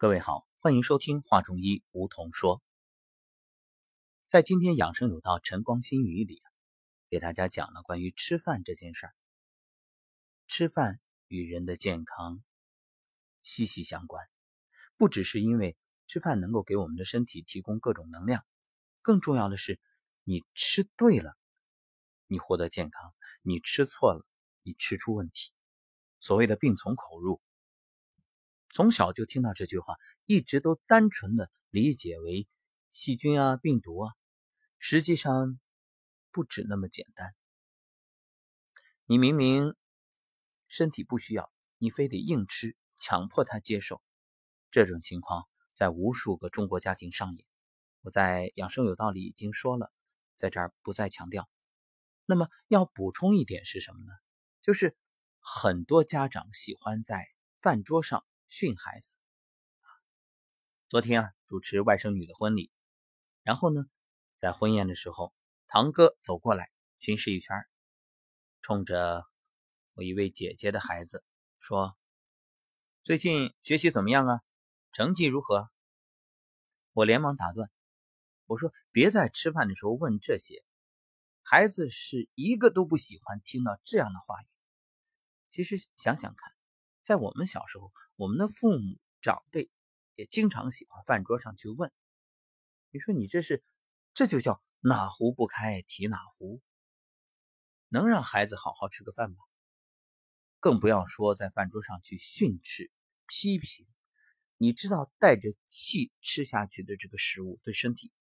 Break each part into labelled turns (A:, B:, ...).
A: 各位好，欢迎收听《话中医》，梧桐说。在今天养生有道晨光心语里，给大家讲了关于吃饭这件事儿。吃饭与人的健康息息相关，不只是因为吃饭能够给我们的身体提供各种能量，更重要的是，你吃对了，你获得健康；你吃错了，你吃出问题。所谓的病从口入。从小就听到这句话，一直都单纯的理解为细菌啊、病毒啊，实际上不止那么简单。你明明身体不需要，你非得硬吃，强迫他接受，这种情况在无数个中国家庭上演。我在养生有道里已经说了，在这儿不再强调。那么要补充一点是什么呢？就是很多家长喜欢在饭桌上。训孩子。昨天啊，主持外甥女的婚礼，然后呢，在婚宴的时候，堂哥走过来巡视一圈，冲着我一位姐姐的孩子说：“最近学习怎么样啊？成绩如何？”我连忙打断，我说：“别在吃饭的时候问这些，孩子是一个都不喜欢听到这样的话语。其实想想看。”在我们小时候，我们的父母长辈也经常喜欢饭桌上去问：“你说你这是，这就叫哪壶不开提哪壶，能让孩子好好吃个饭吗？更不要说在饭桌上去训斥、批评。你知道带着气吃下去的这个食物对身体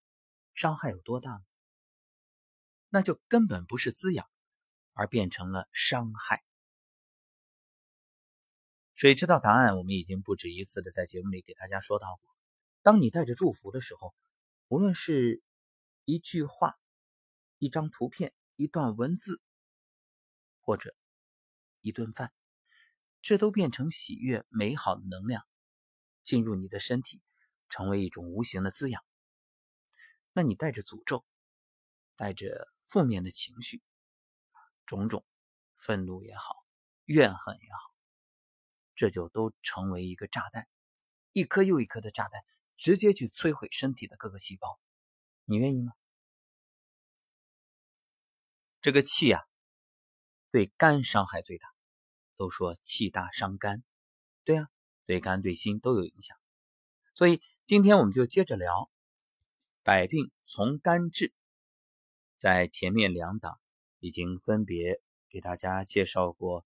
A: 伤害有多大吗？那就根本不是滋养，而变成了伤害。”谁知道答案？我们已经不止一次的在节目里给大家说到过。当你带着祝福的时候，无论是一句话、一张图片、一段文字，或者一顿饭，这都变成喜悦、美好的能量，进入你的身体，成为一种无形的滋养。那你带着诅咒，带着负面的情绪，种种愤怒也好，怨恨也好。这就都成为一个炸弹，一颗又一颗的炸弹，直接去摧毁身体的各个细胞。你愿意吗？这个气啊，对肝伤害最大。都说气大伤肝，对啊，对肝对心都有影响。所以今天我们就接着聊，百病从肝治。在前面两档已经分别给大家介绍过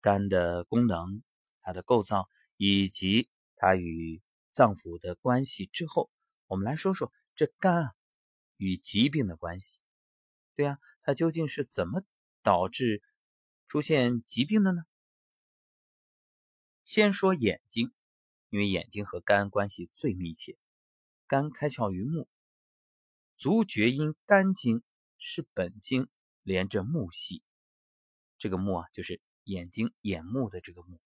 A: 肝的功能。它的构造以及它与脏腑的关系之后，我们来说说这肝啊与疾病的关系。对呀，它究竟是怎么导致出现疾病的呢？先说眼睛，因为眼睛和肝关系最密切。肝开窍于目，足厥阴肝经是本经连着目系，这个目啊就是眼睛眼目的这个目。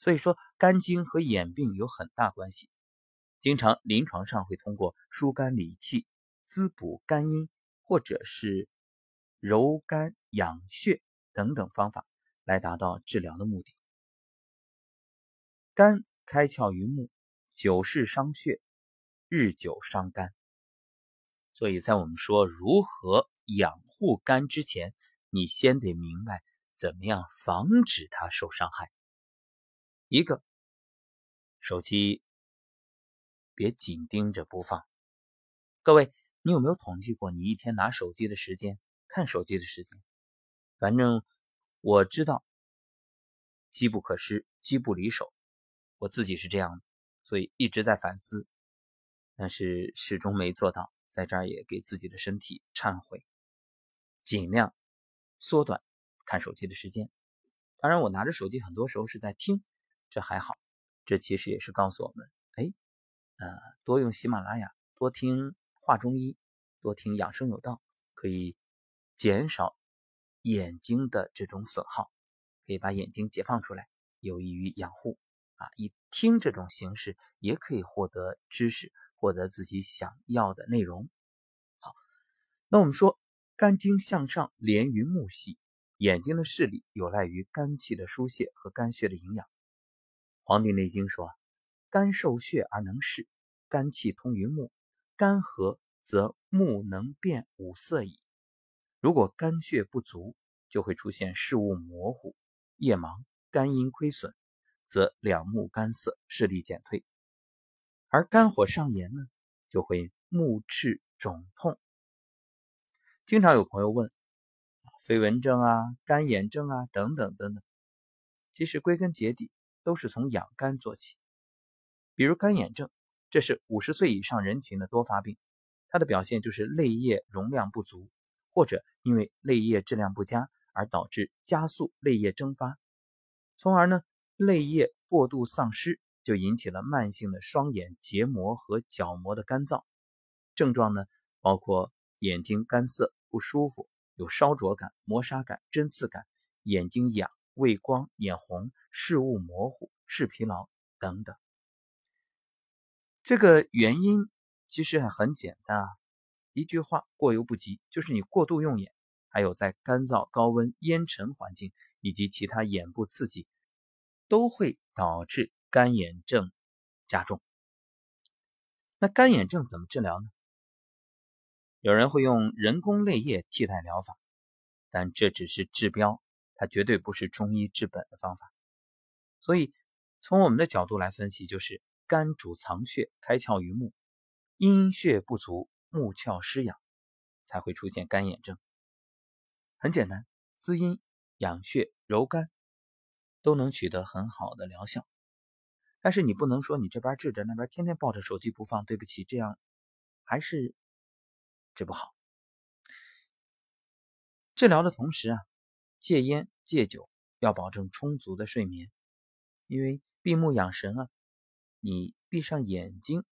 A: 所以说，肝经和眼病有很大关系。经常临床上会通过疏肝理气、滋补肝阴，或者是揉肝养血等等方法来达到治疗的目的。肝开窍于目，久视伤血，日久伤肝。所以在我们说如何养护肝之前，你先得明白怎么样防止它受伤害。一个手机别紧盯着不放。各位，你有没有统计过你一天拿手机的时间、看手机的时间？反正我知道，机不可失，机不离手。我自己是这样的，所以一直在反思，但是始终没做到。在这儿也给自己的身体忏悔，尽量缩短看手机的时间。当然，我拿着手机很多时候是在听。这还好，这其实也是告诉我们，哎，呃，多用喜马拉雅，多听话中医，多听养生有道，可以减少眼睛的这种损耗，可以把眼睛解放出来，有益于养护啊。以听这种形式，也可以获得知识，获得自己想要的内容。好，那我们说，肝经向上连于目系，眼睛的视力有赖于肝气的疏泄和肝血的营养。黄帝内经说：“肝受血而能视，肝气通于目，肝和则目能辨五色矣。如果肝血不足，就会出现视物模糊、夜盲、肝阴亏损，则两目干涩、视力减退；而肝火上炎呢，就会目赤肿痛。经常有朋友问，飞蚊症啊、干眼症啊等等等等，其实归根结底都是从养肝做起。比如干眼症，这是五十岁以上人群的多发病，它的表现就是泪液容量不足，或者因为泪液质量不佳。而导致加速泪液蒸发，从而呢泪液过度丧失，就引起了慢性的双眼结膜和角膜的干燥。症状呢包括眼睛干涩不舒服，有烧灼感、磨砂感、针刺感，眼睛痒、畏光、眼红、视物模糊、视疲劳等等。这个原因其实还很简单啊，一句话过犹不及，就是你过度用眼。还有在干燥、高温、烟尘环境以及其他眼部刺激，都会导致干眼症加重。那干眼症怎么治疗呢？有人会用人工泪液替代疗法，但这只是治标，它绝对不是中医治本的方法。所以，从我们的角度来分析，就是肝主藏血，开窍于目，阴血不足，目窍失养，才会出现干眼症。很简单，滋阴、养血、柔肝，都能取得很好的疗效。但是你不能说你这边治着，那边天天抱着手机不放。对不起，这样还是治不好。治疗的同时啊，戒烟戒酒，要保证充足的睡眠，因为闭目养神啊，你闭上眼睛，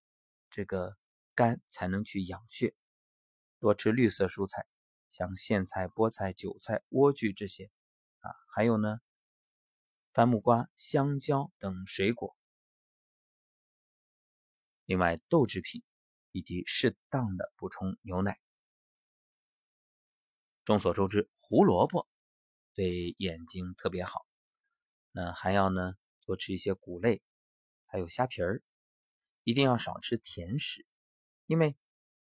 A: 这个肝才能去养血。多吃绿色蔬菜。像苋菜、菠菜、韭菜、莴苣这些，啊，还有呢，番木瓜、香蕉等水果。另外，豆制品以及适当的补充牛奶。众所周知，胡萝卜对眼睛特别好。那还要呢，多吃一些谷类，还有虾皮儿。一定要少吃甜食，因为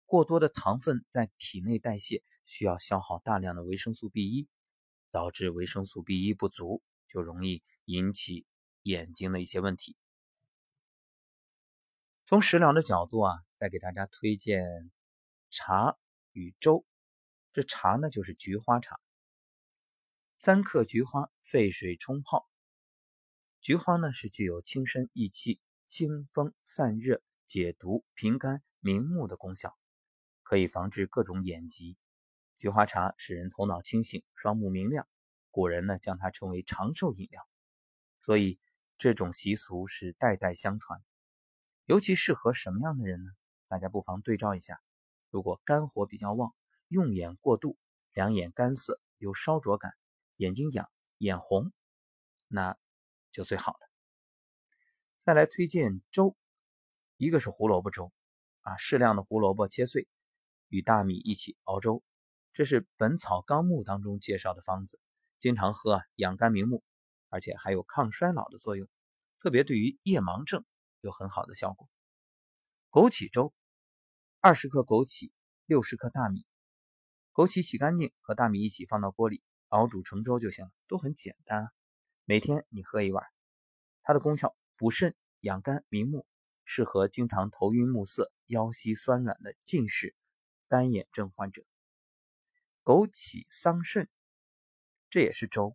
A: 过多的糖分在体内代谢。需要消耗大量的维生素 B 一，导致维生素 B 一不足，就容易引起眼睛的一些问题。从食疗的角度啊，再给大家推荐茶与粥。这茶呢，就是菊花茶，三克菊花沸水冲泡。菊花呢，是具有清身益气、清风散热、解毒平肝明目的功效，可以防治各种眼疾。菊花茶使人头脑清醒、双目明亮，古人呢将它称为长寿饮料，所以这种习俗是代代相传。尤其适合什么样的人呢？大家不妨对照一下：如果肝火比较旺，用眼过度，两眼干涩，有烧灼感，眼睛痒、眼红，那就最好了。再来推荐粥，一个是胡萝卜粥，啊，适量的胡萝卜切碎，与大米一起熬粥。这是《本草纲目》当中介绍的方子，经常喝啊，养肝明目，而且还有抗衰老的作用，特别对于夜盲症有很好的效果。枸杞粥，二十克枸杞，六十克大米，枸杞洗干净，和大米一起放到锅里熬煮成粥就行了，都很简单。每天你喝一碗，它的功效补肾养肝明目，适合经常头晕目涩、腰膝酸软的近视、干眼症患者。枸杞桑葚，这也是粥，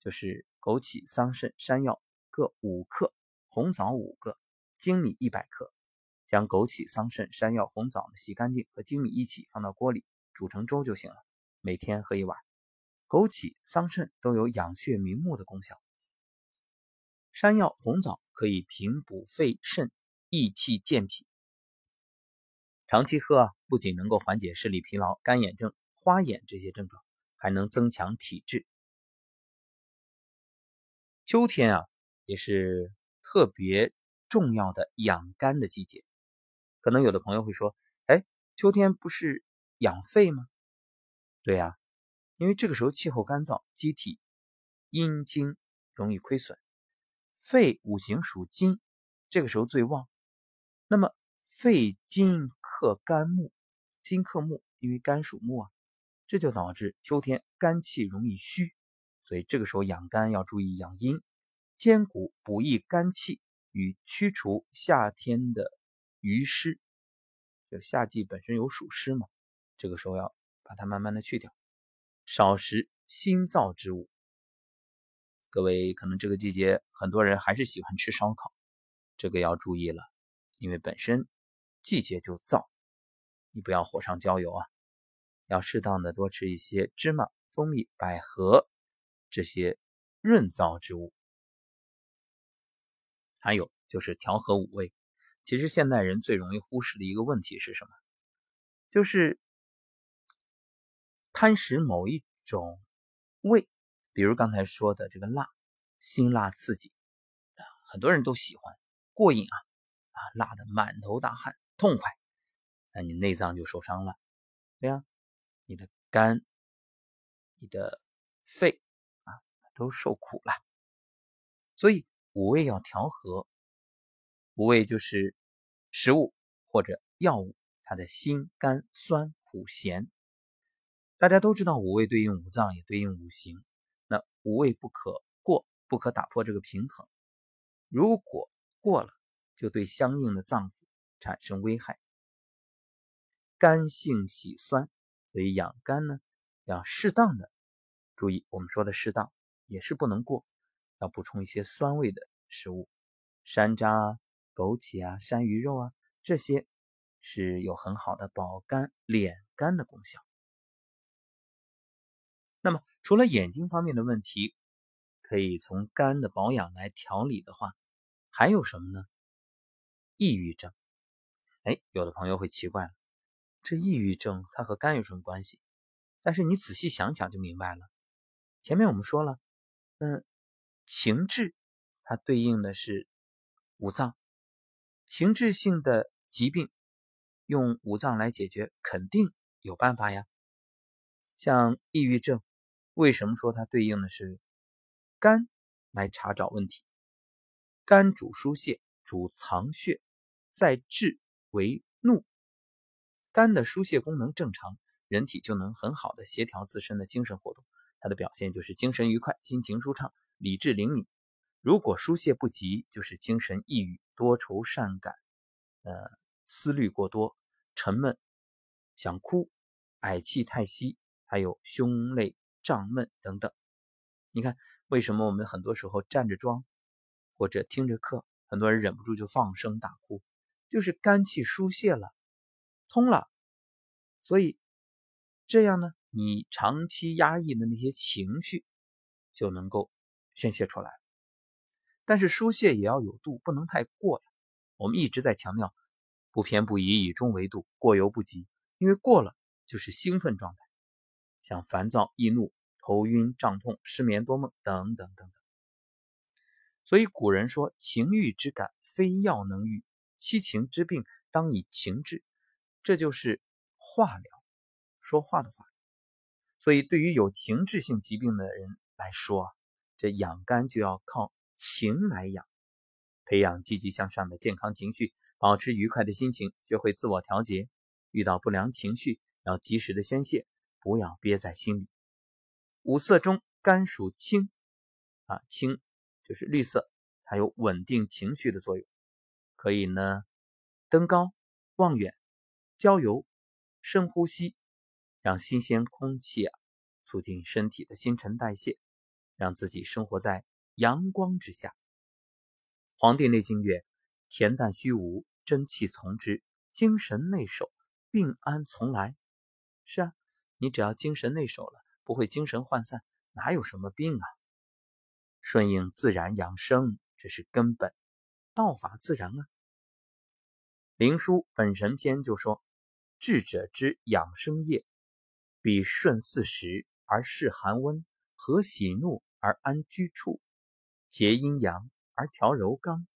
A: 就是枸杞、桑葚、山药各五克，红枣五个，粳米一百克。将枸杞、桑葚、山药、红枣洗干净，和粳米一起放到锅里煮成粥就行了。每天喝一碗。枸杞、桑葚都有养血明目的功效。山药、红枣可以平补肺肾，益气健脾。长期喝啊，不仅能够缓解视力疲劳、干眼症。花眼这些症状还能增强体质。秋天啊，也是特别重要的养肝的季节。可能有的朋友会说：“哎，秋天不是养肺吗？”对呀，因为这个时候气候干燥，机体阴精容易亏损。肺五行属金，这个时候最旺。那么肺金克肝木，金克木，因为肝属木啊，这就导致秋天肝气容易虚，所以这个时候养肝要注意养阴，兼顾补益肝气与驱除夏天的余湿。就夏季本身有暑湿嘛，这个时候要把它慢慢的去掉，少食辛燥之物。各位可能这个季节很多人还是喜欢吃烧烤，这个要注意了，因为本身季节就燥，你不要火上浇油啊，要适当的多吃一些芝麻、蜂蜜、百合这些润燥之物。还有就是调和五味，其实现代人最容易忽视的一个问题是什么？就是贪食某一种味。比如刚才说的这个辣，辛辣刺激啊，很多人都喜欢，过瘾啊啊，辣的满头大汗，痛快，那你内脏就受伤了，对呀，你的肝、你的肺啊都受苦了。所以五味要调和，五味就是食物或者药物，它的辛、甘、酸、苦、咸，大家都知道五味对应五脏，也对应五行。那五味不可过，不可打破这个平衡。如果过了，就对相应的脏腑产生危害。肝性喜酸，所以养肝呢，要适当的注意。我们说的适当，也是不能过，要补充一些酸味的食物，山楂啊、枸杞啊、山芋肉啊，这些是有很好的保肝敛肝的功效。那么。除了眼睛方面的问题，可以从肝的保养来调理的话，还有什么呢？抑郁症。哎，有的朋友会奇怪了，这抑郁症它和肝有什么关系？但是你仔细想想就明白了。前面我们说了，嗯，情志它对应的是五脏，情志性的疾病用五脏来解决，肯定有办法呀。像抑郁症。为什么说它对应的是肝来查找问题？肝主疏泄，主藏血，在志为怒。肝的疏泄功能正常，人体就能很好的协调自身的精神活动。它的表现就是精神愉快，心情舒畅，理智灵敏。如果疏泄不及，就是精神抑郁，多愁善感，呃，思虑过多，沉闷，想哭，嗳气太息，还有胸肋。胀闷等等，你看为什么我们很多时候站着装或者听着课，很多人忍不住就放声大哭，就是肝气疏泄了，通了，所以这样呢，你长期压抑的那些情绪就能够宣泄出来。但是疏泄也要有度，不能太过呀。我们一直在强调不偏不倚，以中为度，过犹不及，因为过了就是兴奋状态。像烦躁、易怒、头晕、胀痛、失眠多梦等等等等。所以古人说：“情欲之感，非药能愈；七情之病，当以情治。”这就是化疗，说话的话。所以对于有情志性疾病的人来说，这养肝就要靠情来养，培养积极向上的健康情绪，保持愉快的心情，学会自我调节。遇到不良情绪，要及时的宣泄。不要憋在心里。五色中，肝属青，啊，青就是绿色，它有稳定情绪的作用。可以呢，登高望远，郊游，深呼吸，让新鲜空气啊，促进身体的新陈代谢，让自己生活在阳光之下。《黄帝内经》曰：“恬淡虚无，真气从之；精神内守，病安从来。”是啊。你只要精神内守了，不会精神涣散，哪有什么病啊？顺应自然养生，这是根本，道法自然啊。《灵枢·本神篇》就说：“智者之养生业，必顺四时而适寒温，和喜怒而安居处，结阴阳而调柔刚。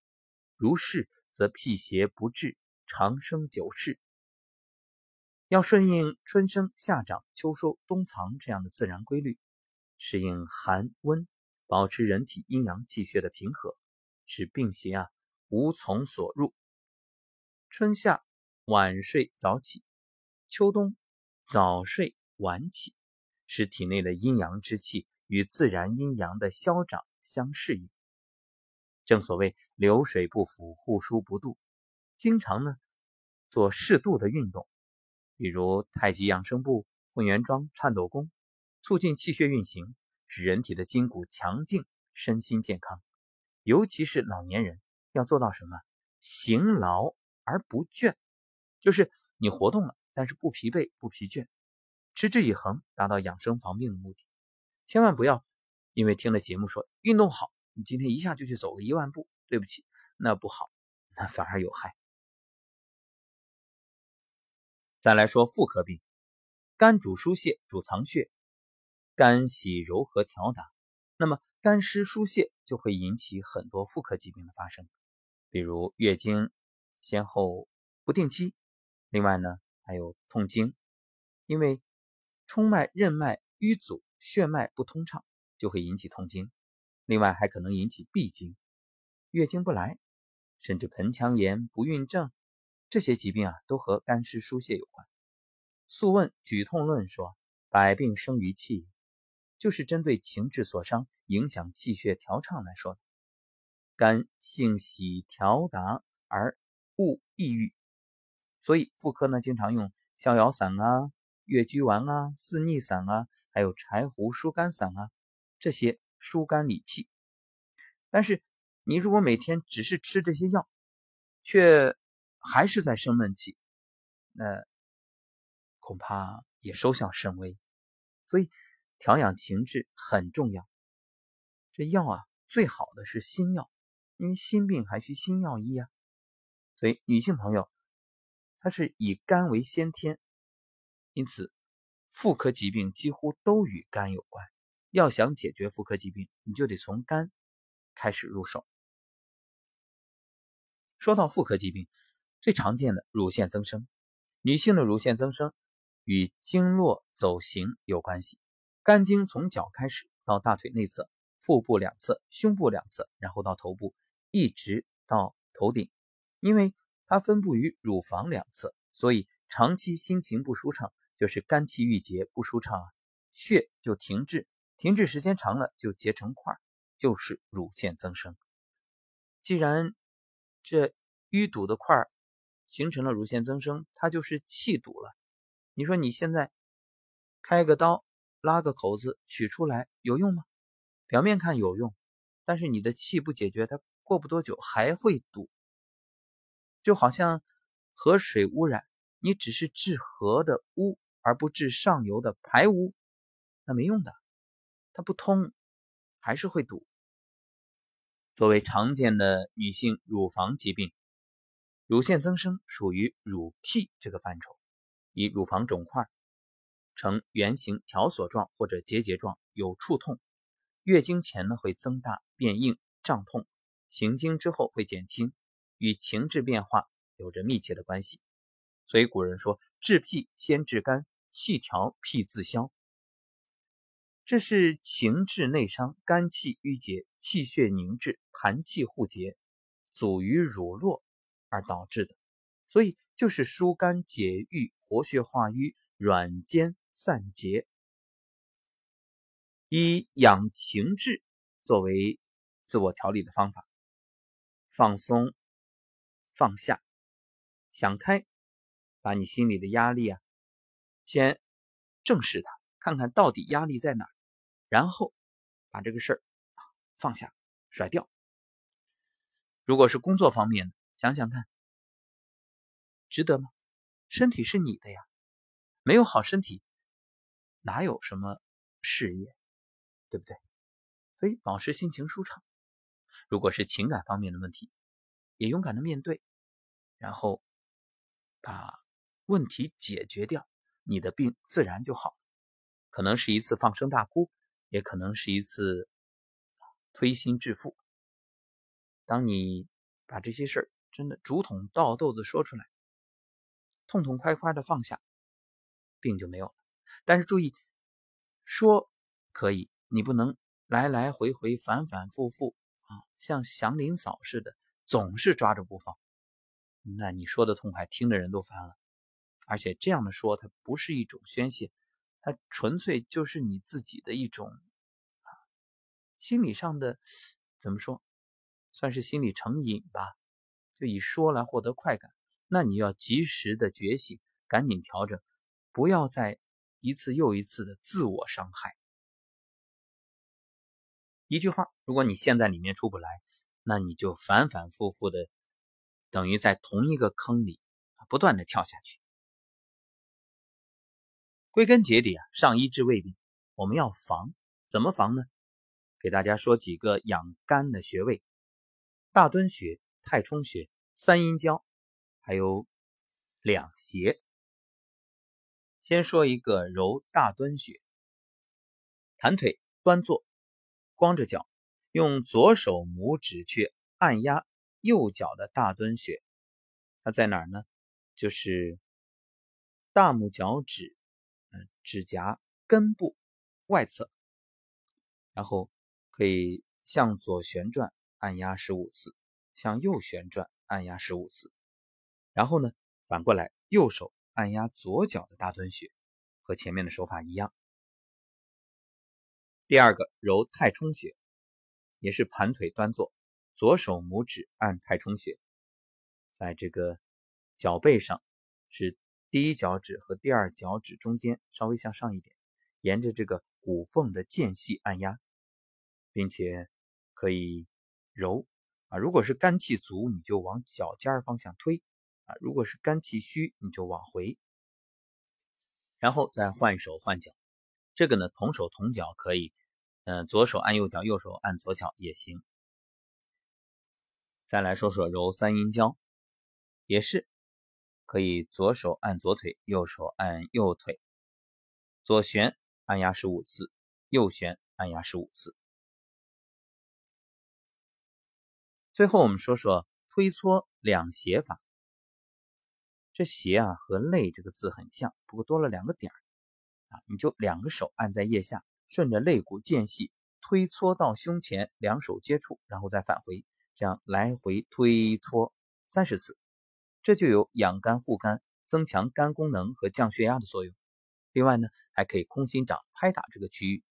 A: 如是，则辟邪不至，长生久视。”要顺应春生夏长秋收冬藏这样的自然规律，适应寒温，保持人体阴阳气血的平和，使病邪啊无从所入。春夏晚睡早起，秋冬早睡晚起，使体内的阴阳之气与自然阴阳的消长相适应。正所谓流水不腐，户枢不蠹。经常呢做适度的运动，比如太极养生步、混元桩、颤抖功，促进气血运行，使人体的筋骨强劲，身心健康。尤其是老年人要做到什么？行劳而不倦，就是你活动了，但是不疲惫、不疲倦，持之以恒，达到养生防病的目的。千万不要因为听了节目说运动好。你今天一下就去走个一万步，对不起，那不好，那反而有害。再来说妇科病，肝主疏泄，主藏血，肝喜柔和调达，那么肝湿疏泄就会引起很多妇科疾病的发生，比如月经先后不定期，另外呢还有痛经，因为冲脉、任脉淤阻，血脉不通畅，就会引起痛经。另外还可能引起闭经、月经不来，甚至盆腔炎、不孕症这些疾病啊，都和肝湿疏泄有关。《素问·举痛论》说：“百病生于气，就是针对情志所伤、影响气血调畅来说的。肝性喜调达而恶抑郁，所以妇科呢经常用逍遥散啊、越鞠丸啊、四逆散啊，还有柴胡疏肝散啊这些。”疏肝理气，但是你如果每天只是吃这些药，却还是在生闷气，那恐怕也收效甚微。所以调养情志很重要。这药啊，最好的是心药，因为心病还需心药医啊。所以女性朋友，她是以肝为先天，因此妇科疾病几乎都与肝有关。要想解决妇科疾病，你就得从肝开始入手。说到妇科疾病，最常见的乳腺增生，女性的乳腺增生与经络走形有关系。肝经从脚开始，到大腿内侧、腹部两侧、胸部两侧，然后到头部，一直到头顶。因为它分布于乳房两侧，所以长期心情不舒畅，就是肝气郁结不舒畅啊，血就停滞。停滞时间长了就结成块，就是乳腺增生。既然这淤堵的块形成了乳腺增生，它就是气堵了。你说你现在开个刀拉个口子取出来有用吗？表面看有用，但是你的气不解决，它过不多久还会堵。就好像河水污染，你只是治河的污而不治上游的排污，那没用的。它不通，还是会堵。作为常见的女性乳房疾病，乳腺增生属于乳癖这个范畴，以乳房肿块呈圆形条索状或者结节状，有触痛。月经前呢会增大变硬胀痛，行经之后会减轻，与情志变化有着密切的关系。所以古人说：“治癖先治肝，气调癖自消。”这是情志内伤，肝气郁结，气血凝滞，痰气互结，阻于乳络而导致的。所以就是疏肝解郁、活血化瘀、软坚散结，以养情志作为自我调理的方法。放松、放下、想开，把你心里的压力啊，先正视它，看看到底压力在哪。然后把这个事儿放下、甩掉。如果是工作方面的，想想看，值得吗？身体是你的呀，没有好身体，哪有什么事业，对不对？所以保持心情舒畅。如果是情感方面的问题，也勇敢的面对，然后把问题解决掉，你的病自然就好。可能是一次放声大哭。也可能是一次推心置腹。当你把这些事儿真的竹筒倒豆子说出来，痛痛快快的放下，病就没有了。但是注意，说可以，你不能来来回回、反反复复啊，像祥林嫂似的总是抓着不放，那你说的痛快，听的人都烦了。而且这样的说，它不是一种宣泄，它纯粹就是你自己的一种啊心理上的怎么说，算是心理成瘾吧，就以说来获得快感。那你要及时的觉醒，赶紧调整，不要再一次又一次的自我伤害。一句话，如果你陷在里面出不来，那你就反反复复的，等于在同一个坑里不断的跳下去。归根结底啊，上医治未病，我们要防，怎么防呢？给大家说几个养肝的穴位：大敦穴、太冲穴、三阴交，还有两胁。先说一个揉大敦穴，盘腿端坐。光着脚，用左手拇指去按压右脚的大敦穴，它在哪儿呢？就是大拇脚趾，嗯，指甲根部外侧。然后可以向左旋转按压十五次，向右旋转按压十五次。然后呢，反过来右手按压左脚的大敦穴，和前面的手法一样。第二个揉太冲穴，也是盘腿端坐，左手拇指按太冲穴，在这个脚背上，是第一脚趾和第二脚趾中间稍微向上一点，沿着这个骨缝的间隙按压，并且可以揉如果是肝气足，你就往脚尖方向推啊；如果是肝气虚，你就往回，然后再换手换脚。这个呢，同手同脚可以，嗯，左手按右脚，右手按左脚也行。再来说说揉三阴交，也是可以左手按左腿，右手按右腿，左旋按压十五次，右旋按压十五次。最后我们说说推搓两胁法，这胁啊和肋这个字很像，不过多了两个点儿。啊，你就两个手按在腋下，顺着肋骨间隙推搓到胸前，两手接触，然后再返回，这样来回推搓三十次，这就有养肝护肝、增强肝功能和降血压的作用。另外呢，还可以空心掌拍打这个区域，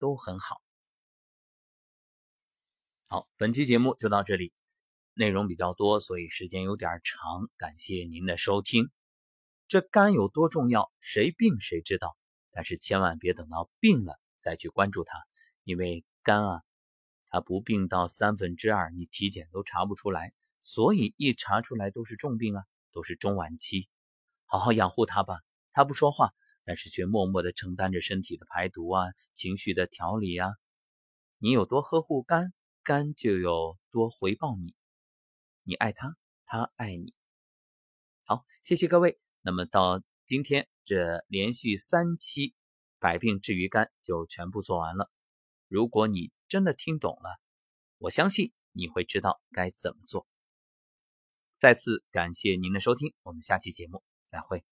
A: 都很好。好，本期节目就到这里，内容比较多，所以时间有点长，感谢您的收听。这肝有多重要，谁病谁知道。但是千万别等到病了再去关注它，因为肝啊，它不病到三分之二，你体检都查不出来，所以一查出来都是重病啊，都是中晚期。好好养护它吧，它不说话，但是却默默地承担着身体的排毒啊、情绪的调理啊。你有多呵护肝，肝就有多回报你。你爱他，他爱你。好，谢谢各位。那么到今天。这连续三期百病治于肝就全部做完了。如果你真的听懂了，我相信你会知道该怎么做。再次感谢您的收听，我们下期节目再会。